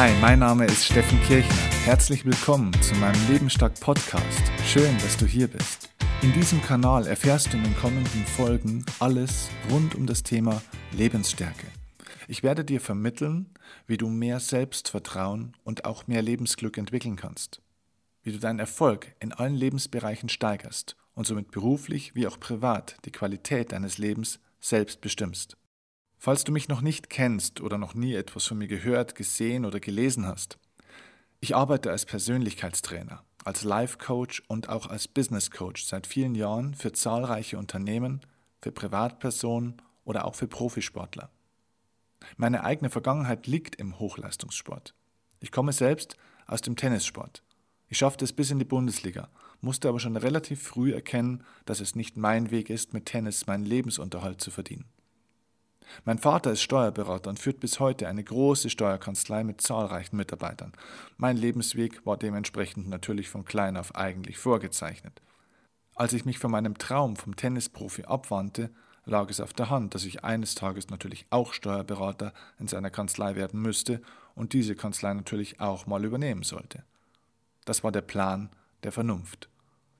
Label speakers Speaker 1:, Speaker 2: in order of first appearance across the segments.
Speaker 1: Hi, mein Name ist Steffen Kirchner. Herzlich willkommen zu meinem Lebensstark Podcast. Schön, dass du hier bist. In diesem Kanal erfährst du in den kommenden Folgen alles rund um das Thema Lebensstärke. Ich werde dir vermitteln, wie du mehr Selbstvertrauen und auch mehr Lebensglück entwickeln kannst. Wie du deinen Erfolg in allen Lebensbereichen steigerst und somit beruflich wie auch privat die Qualität deines Lebens selbst bestimmst. Falls du mich noch nicht kennst oder noch nie etwas von mir gehört, gesehen oder gelesen hast, ich arbeite als Persönlichkeitstrainer, als Life Coach und auch als Business Coach seit vielen Jahren für zahlreiche Unternehmen, für Privatpersonen oder auch für Profisportler. Meine eigene Vergangenheit liegt im Hochleistungssport. Ich komme selbst aus dem Tennissport. Ich schaffte es bis in die Bundesliga, musste aber schon relativ früh erkennen, dass es nicht mein Weg ist, mit Tennis meinen Lebensunterhalt zu verdienen. Mein Vater ist Steuerberater und führt bis heute eine große Steuerkanzlei mit zahlreichen Mitarbeitern. Mein Lebensweg war dementsprechend natürlich von klein auf eigentlich vorgezeichnet. Als ich mich von meinem Traum vom Tennisprofi abwandte, lag es auf der Hand, dass ich eines Tages natürlich auch Steuerberater in seiner Kanzlei werden müsste und diese Kanzlei natürlich auch mal übernehmen sollte. Das war der Plan der Vernunft.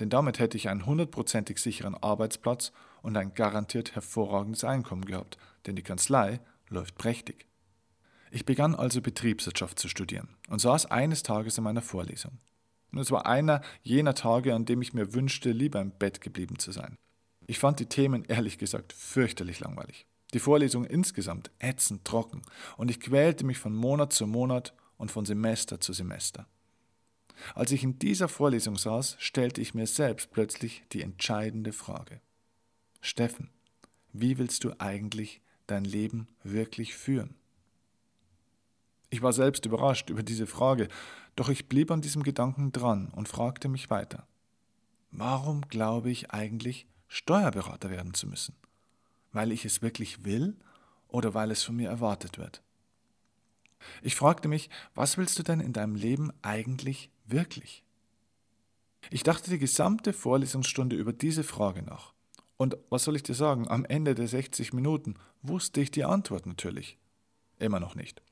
Speaker 1: Denn damit hätte ich einen hundertprozentig sicheren Arbeitsplatz und ein garantiert hervorragendes Einkommen gehabt, denn die Kanzlei läuft prächtig. Ich begann also Betriebswirtschaft zu studieren und saß eines Tages in meiner Vorlesung. Und es war einer jener Tage, an dem ich mir wünschte, lieber im Bett geblieben zu sein. Ich fand die Themen ehrlich gesagt fürchterlich langweilig. Die Vorlesung insgesamt ätzend trocken und ich quälte mich von Monat zu Monat und von Semester zu Semester. Als ich in dieser Vorlesung saß, stellte ich mir selbst plötzlich die entscheidende Frage. Steffen, wie willst du eigentlich dein Leben wirklich führen? Ich war selbst überrascht über diese Frage, doch ich blieb an diesem Gedanken dran und fragte mich weiter. Warum glaube ich eigentlich, Steuerberater werden zu müssen? Weil ich es wirklich will oder weil es von mir erwartet wird? Ich fragte mich, was willst du denn in deinem Leben eigentlich wirklich? Ich dachte die gesamte Vorlesungsstunde über diese Frage nach. Und was soll ich dir sagen, am Ende der 60 Minuten wusste ich die Antwort natürlich. Immer noch nicht.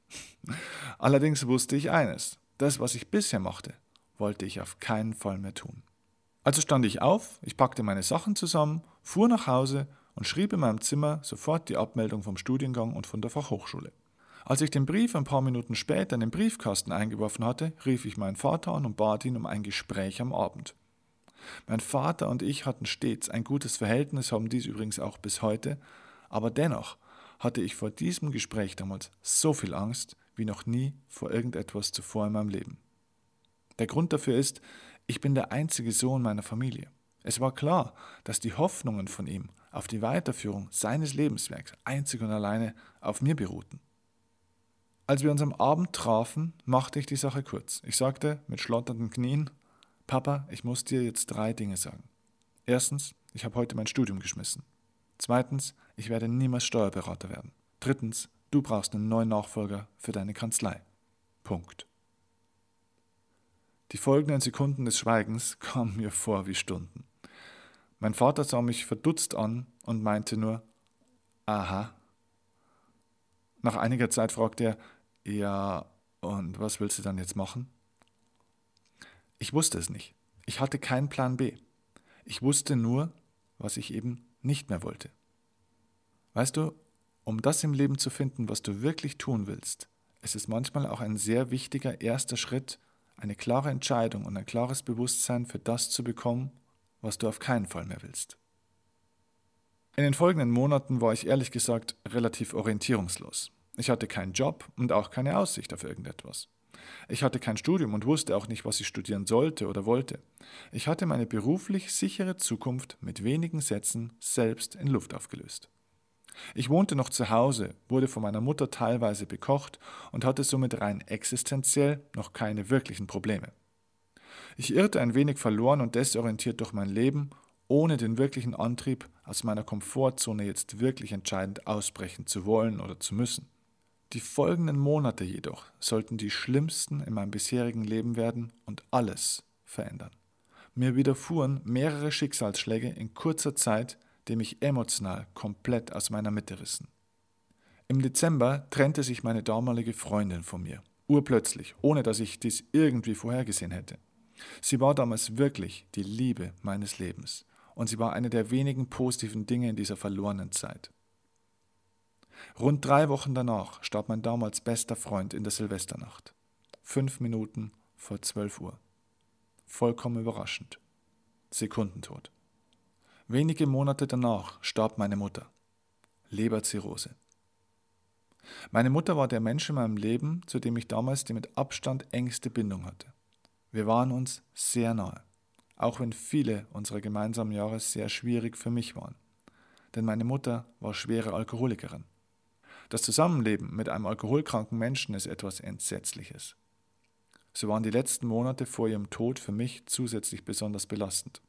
Speaker 1: Allerdings wusste ich eines, das, was ich bisher machte, wollte ich auf keinen Fall mehr tun. Also stand ich auf, ich packte meine Sachen zusammen, fuhr nach Hause und schrieb in meinem Zimmer sofort die Abmeldung vom Studiengang und von der Fachhochschule. Als ich den Brief ein paar Minuten später in den Briefkasten eingeworfen hatte, rief ich meinen Vater an und bat ihn um ein Gespräch am Abend. Mein Vater und ich hatten stets ein gutes Verhältnis, haben dies übrigens auch bis heute, aber dennoch hatte ich vor diesem Gespräch damals so viel Angst wie noch nie vor irgendetwas zuvor in meinem Leben. Der Grund dafür ist, ich bin der einzige Sohn meiner Familie. Es war klar, dass die Hoffnungen von ihm auf die Weiterführung seines Lebenswerks einzig und alleine auf mir beruhten. Als wir uns am Abend trafen, machte ich die Sache kurz. Ich sagte mit schlotternden Knien, Papa, ich muss dir jetzt drei Dinge sagen. Erstens, ich habe heute mein Studium geschmissen. Zweitens, ich werde niemals Steuerberater werden. Drittens, du brauchst einen neuen Nachfolger für deine Kanzlei. Punkt. Die folgenden Sekunden des Schweigens kamen mir vor wie Stunden. Mein Vater sah mich verdutzt an und meinte nur, aha. Nach einiger Zeit fragte er, ja, und was willst du dann jetzt machen? Ich wusste es nicht. Ich hatte keinen Plan B. Ich wusste nur, was ich eben nicht mehr wollte. Weißt du, um das im Leben zu finden, was du wirklich tun willst, es ist manchmal auch ein sehr wichtiger erster Schritt, eine klare Entscheidung und ein klares Bewusstsein für das zu bekommen, was du auf keinen Fall mehr willst. In den folgenden Monaten war ich ehrlich gesagt relativ orientierungslos. Ich hatte keinen Job und auch keine Aussicht auf irgendetwas. Ich hatte kein Studium und wusste auch nicht, was ich studieren sollte oder wollte. Ich hatte meine beruflich sichere Zukunft mit wenigen Sätzen selbst in Luft aufgelöst. Ich wohnte noch zu Hause, wurde von meiner Mutter teilweise bekocht und hatte somit rein existenziell noch keine wirklichen Probleme. Ich irrte ein wenig verloren und desorientiert durch mein Leben, ohne den wirklichen Antrieb, aus meiner Komfortzone jetzt wirklich entscheidend ausbrechen zu wollen oder zu müssen. Die folgenden Monate jedoch sollten die schlimmsten in meinem bisherigen Leben werden und alles verändern. Mir widerfuhren mehrere Schicksalsschläge in kurzer Zeit, die mich emotional komplett aus meiner Mitte rissen. Im Dezember trennte sich meine damalige Freundin von mir, urplötzlich, ohne dass ich dies irgendwie vorhergesehen hätte. Sie war damals wirklich die Liebe meines Lebens und sie war eine der wenigen positiven Dinge in dieser verlorenen Zeit. Rund drei Wochen danach starb mein damals bester Freund in der Silvesternacht. Fünf Minuten vor zwölf Uhr. Vollkommen überraschend. Sekundentod. Wenige Monate danach starb meine Mutter. Leberzirrhose. Meine Mutter war der Mensch in meinem Leben, zu dem ich damals die mit Abstand engste Bindung hatte. Wir waren uns sehr nahe, auch wenn viele unserer gemeinsamen Jahre sehr schwierig für mich waren. Denn meine Mutter war schwere Alkoholikerin. Das Zusammenleben mit einem alkoholkranken Menschen ist etwas Entsetzliches. So waren die letzten Monate vor ihrem Tod für mich zusätzlich besonders belastend.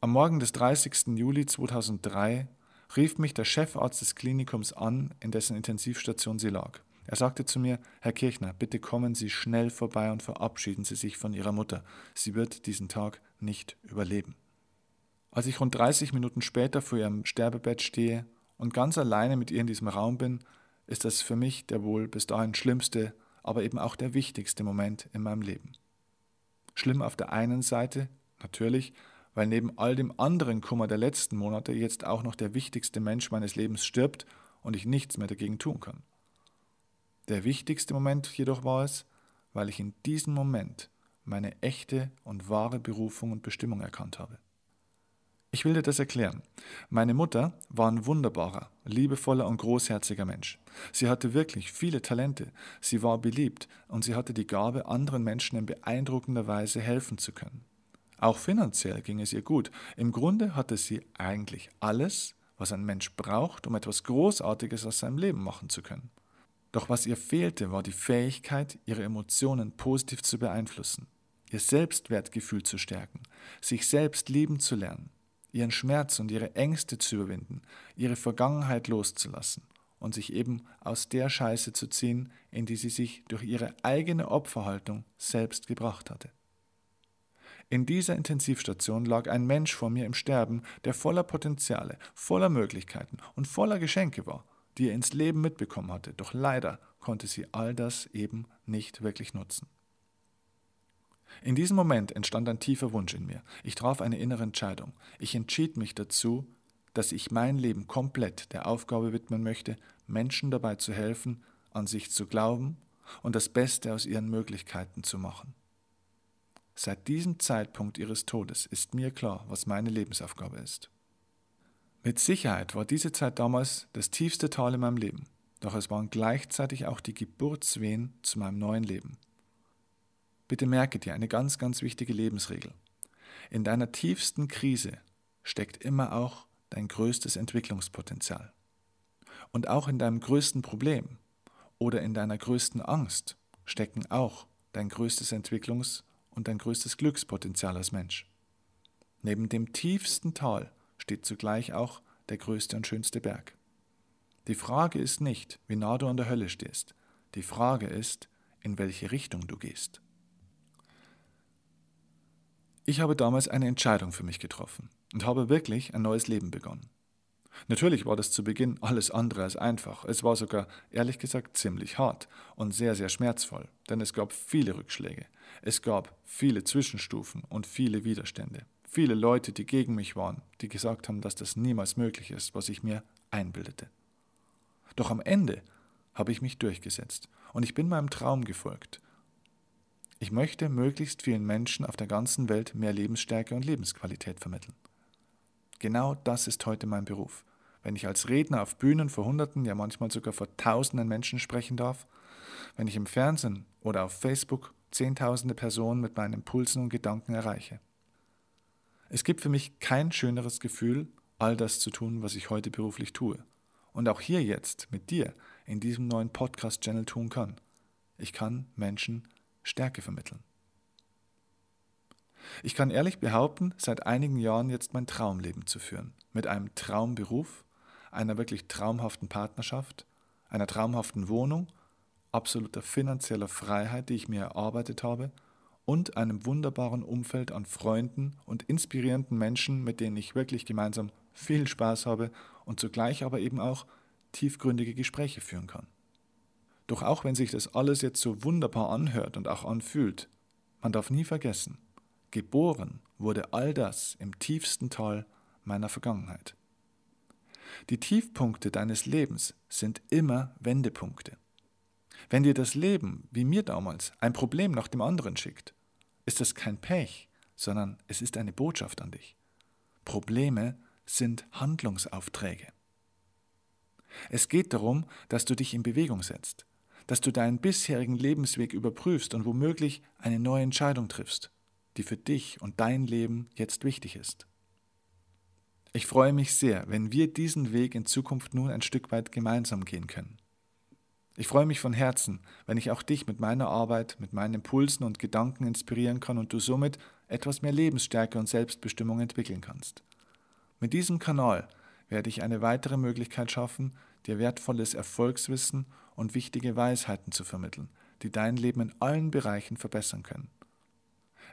Speaker 1: Am Morgen des 30. Juli 2003 rief mich der Chefarzt des Klinikums an, in dessen Intensivstation sie lag. Er sagte zu mir, Herr Kirchner, bitte kommen Sie schnell vorbei und verabschieden Sie sich von Ihrer Mutter. Sie wird diesen Tag nicht überleben. Als ich rund 30 Minuten später vor ihrem Sterbebett stehe und ganz alleine mit ihr in diesem Raum bin, ist das für mich der wohl bis dahin schlimmste, aber eben auch der wichtigste Moment in meinem Leben. Schlimm auf der einen Seite, natürlich, weil neben all dem anderen Kummer der letzten Monate jetzt auch noch der wichtigste Mensch meines Lebens stirbt und ich nichts mehr dagegen tun kann. Der wichtigste Moment jedoch war es, weil ich in diesem Moment meine echte und wahre Berufung und Bestimmung erkannt habe. Ich will dir das erklären. Meine Mutter war ein wunderbarer, liebevoller und großherziger Mensch. Sie hatte wirklich viele Talente, sie war beliebt und sie hatte die Gabe, anderen Menschen in beeindruckender Weise helfen zu können. Auch finanziell ging es ihr gut. Im Grunde hatte sie eigentlich alles, was ein Mensch braucht, um etwas Großartiges aus seinem Leben machen zu können. Doch was ihr fehlte, war die Fähigkeit, ihre Emotionen positiv zu beeinflussen, ihr Selbstwertgefühl zu stärken, sich selbst lieben zu lernen, ihren Schmerz und ihre Ängste zu überwinden, ihre Vergangenheit loszulassen und sich eben aus der Scheiße zu ziehen, in die sie sich durch ihre eigene Opferhaltung selbst gebracht hatte. In dieser Intensivstation lag ein Mensch vor mir im Sterben, der voller Potenziale, voller Möglichkeiten und voller Geschenke war, die er ins Leben mitbekommen hatte, doch leider konnte sie all das eben nicht wirklich nutzen. In diesem Moment entstand ein tiefer Wunsch in mir. Ich traf eine innere Entscheidung. Ich entschied mich dazu, dass ich mein Leben komplett der Aufgabe widmen möchte, Menschen dabei zu helfen, an sich zu glauben und das Beste aus ihren Möglichkeiten zu machen. Seit diesem Zeitpunkt ihres Todes ist mir klar, was meine Lebensaufgabe ist. Mit Sicherheit war diese Zeit damals das tiefste Tal in meinem Leben, doch es waren gleichzeitig auch die Geburtswehen zu meinem neuen Leben. Bitte merke dir eine ganz, ganz wichtige Lebensregel. In deiner tiefsten Krise steckt immer auch dein größtes Entwicklungspotenzial. Und auch in deinem größten Problem oder in deiner größten Angst stecken auch dein größtes Entwicklungspotenzial und dein größtes Glückspotenzial als Mensch. Neben dem tiefsten Tal steht zugleich auch der größte und schönste Berg. Die Frage ist nicht, wie nah du an der Hölle stehst. Die Frage ist, in welche Richtung du gehst. Ich habe damals eine Entscheidung für mich getroffen und habe wirklich ein neues Leben begonnen. Natürlich war das zu Beginn alles andere als einfach. Es war sogar, ehrlich gesagt, ziemlich hart und sehr, sehr schmerzvoll, denn es gab viele Rückschläge. Es gab viele Zwischenstufen und viele Widerstände. Viele Leute, die gegen mich waren, die gesagt haben, dass das niemals möglich ist, was ich mir einbildete. Doch am Ende habe ich mich durchgesetzt und ich bin meinem Traum gefolgt. Ich möchte möglichst vielen Menschen auf der ganzen Welt mehr Lebensstärke und Lebensqualität vermitteln. Genau das ist heute mein Beruf. Wenn ich als Redner auf Bühnen vor Hunderten, ja manchmal sogar vor Tausenden Menschen sprechen darf, wenn ich im Fernsehen oder auf Facebook Zehntausende Personen mit meinen Impulsen und Gedanken erreiche. Es gibt für mich kein schöneres Gefühl, all das zu tun, was ich heute beruflich tue. Und auch hier jetzt mit dir in diesem neuen Podcast-Channel tun kann. Ich kann Menschen Stärke vermitteln. Ich kann ehrlich behaupten, seit einigen Jahren jetzt mein Traumleben zu führen. Mit einem Traumberuf, einer wirklich traumhaften Partnerschaft, einer traumhaften Wohnung, absoluter finanzieller Freiheit, die ich mir erarbeitet habe, und einem wunderbaren Umfeld an Freunden und inspirierenden Menschen, mit denen ich wirklich gemeinsam viel Spaß habe und zugleich aber eben auch tiefgründige Gespräche führen kann. Doch auch wenn sich das alles jetzt so wunderbar anhört und auch anfühlt, man darf nie vergessen, geboren wurde all das im tiefsten Tal meiner Vergangenheit. Die Tiefpunkte deines Lebens sind immer Wendepunkte. Wenn dir das Leben, wie mir damals, ein Problem nach dem anderen schickt, ist das kein Pech, sondern es ist eine Botschaft an dich. Probleme sind Handlungsaufträge. Es geht darum, dass du dich in Bewegung setzt, dass du deinen bisherigen Lebensweg überprüfst und womöglich eine neue Entscheidung triffst, die für dich und dein Leben jetzt wichtig ist. Ich freue mich sehr, wenn wir diesen Weg in Zukunft nun ein Stück weit gemeinsam gehen können. Ich freue mich von Herzen, wenn ich auch dich mit meiner Arbeit, mit meinen Impulsen und Gedanken inspirieren kann und du somit etwas mehr Lebensstärke und Selbstbestimmung entwickeln kannst. Mit diesem Kanal werde ich eine weitere Möglichkeit schaffen, dir wertvolles Erfolgswissen und wichtige Weisheiten zu vermitteln, die dein Leben in allen Bereichen verbessern können.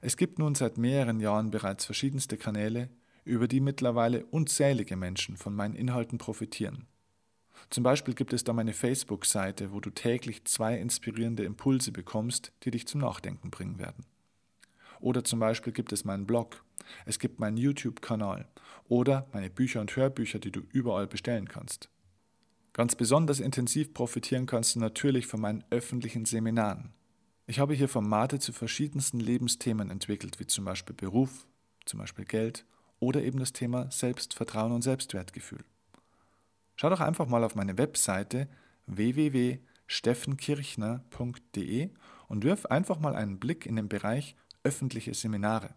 Speaker 1: Es gibt nun seit mehreren Jahren bereits verschiedenste Kanäle, über die mittlerweile unzählige Menschen von meinen Inhalten profitieren. Zum Beispiel gibt es da meine Facebook-Seite, wo du täglich zwei inspirierende Impulse bekommst, die dich zum Nachdenken bringen werden. Oder zum Beispiel gibt es meinen Blog, es gibt meinen YouTube-Kanal oder meine Bücher und Hörbücher, die du überall bestellen kannst. Ganz besonders intensiv profitieren kannst du natürlich von meinen öffentlichen Seminaren. Ich habe hier Formate zu verschiedensten Lebensthemen entwickelt, wie zum Beispiel Beruf, zum Beispiel Geld oder eben das Thema Selbstvertrauen und Selbstwertgefühl. Schau doch einfach mal auf meine Webseite www.steffenkirchner.de und wirf einfach mal einen Blick in den Bereich öffentliche Seminare.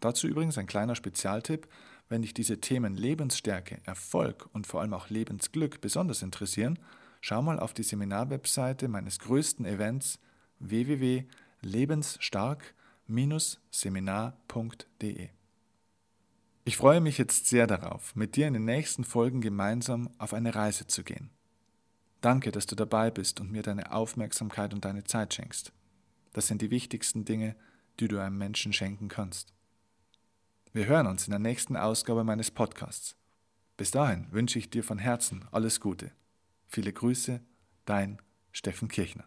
Speaker 1: Dazu übrigens ein kleiner Spezialtipp, wenn dich diese Themen Lebensstärke, Erfolg und vor allem auch Lebensglück besonders interessieren, schau mal auf die Seminarwebseite meines größten Events www.lebensstark-seminar.de. Ich freue mich jetzt sehr darauf, mit dir in den nächsten Folgen gemeinsam auf eine Reise zu gehen. Danke, dass du dabei bist und mir deine Aufmerksamkeit und deine Zeit schenkst. Das sind die wichtigsten Dinge, die du einem Menschen schenken kannst. Wir hören uns in der nächsten Ausgabe meines Podcasts. Bis dahin wünsche ich dir von Herzen alles Gute. Viele Grüße, dein Steffen Kirchner.